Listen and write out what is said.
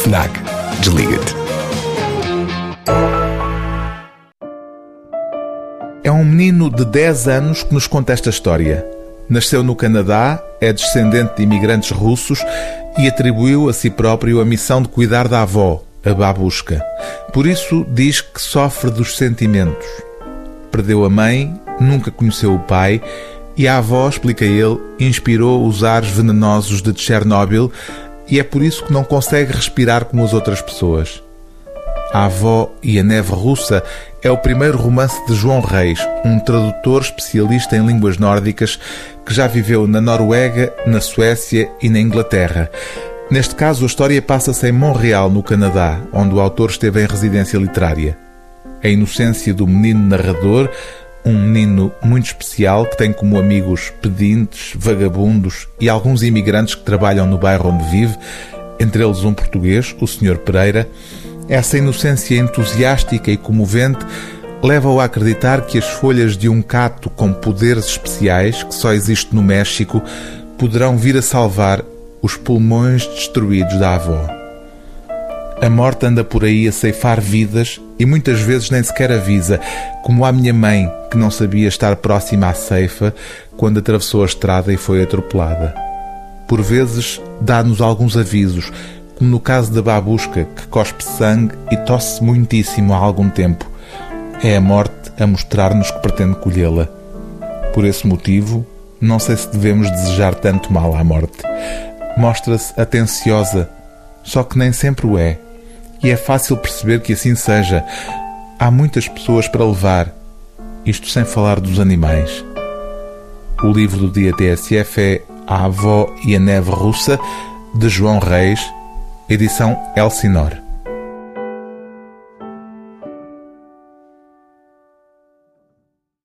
FNAC. Desliga-te. É um menino de 10 anos que nos conta esta história. Nasceu no Canadá, é descendente de imigrantes russos e atribuiu a si próprio a missão de cuidar da avó, a babushka. Por isso diz que sofre dos sentimentos. Perdeu a mãe, nunca conheceu o pai e a avó, explica ele, inspirou os ares venenosos de Chernobyl e é por isso que não consegue respirar como as outras pessoas. A Avó e a Neve Russa é o primeiro romance de João Reis, um tradutor especialista em línguas nórdicas que já viveu na Noruega, na Suécia e na Inglaterra. Neste caso, a história passa-se em Montreal, no Canadá, onde o autor esteve em residência literária. A inocência do menino narrador, um menino muito especial que tem como amigos pedintes, vagabundos e alguns imigrantes que trabalham no bairro onde vive, entre eles um português, o Sr. Pereira. Essa inocência entusiástica e comovente leva-o a acreditar que as folhas de um cato com poderes especiais, que só existe no México, poderão vir a salvar os pulmões destruídos da avó. A morte anda por aí a ceifar vidas e muitas vezes nem sequer avisa, como a minha mãe, que não sabia estar próxima à ceifa quando atravessou a estrada e foi atropelada. Por vezes dá-nos alguns avisos, como no caso da babusca, que cospe sangue e tosse muitíssimo há algum tempo. É a morte a mostrar-nos que pretende colhê-la. Por esse motivo, não sei se devemos desejar tanto mal à morte. Mostra-se atenciosa, só que nem sempre o é. E é fácil perceber que assim seja. Há muitas pessoas para levar, isto sem falar dos animais. O livro do dia TSF é A Avó e a Neve Russa, de João Reis, edição Elsinore.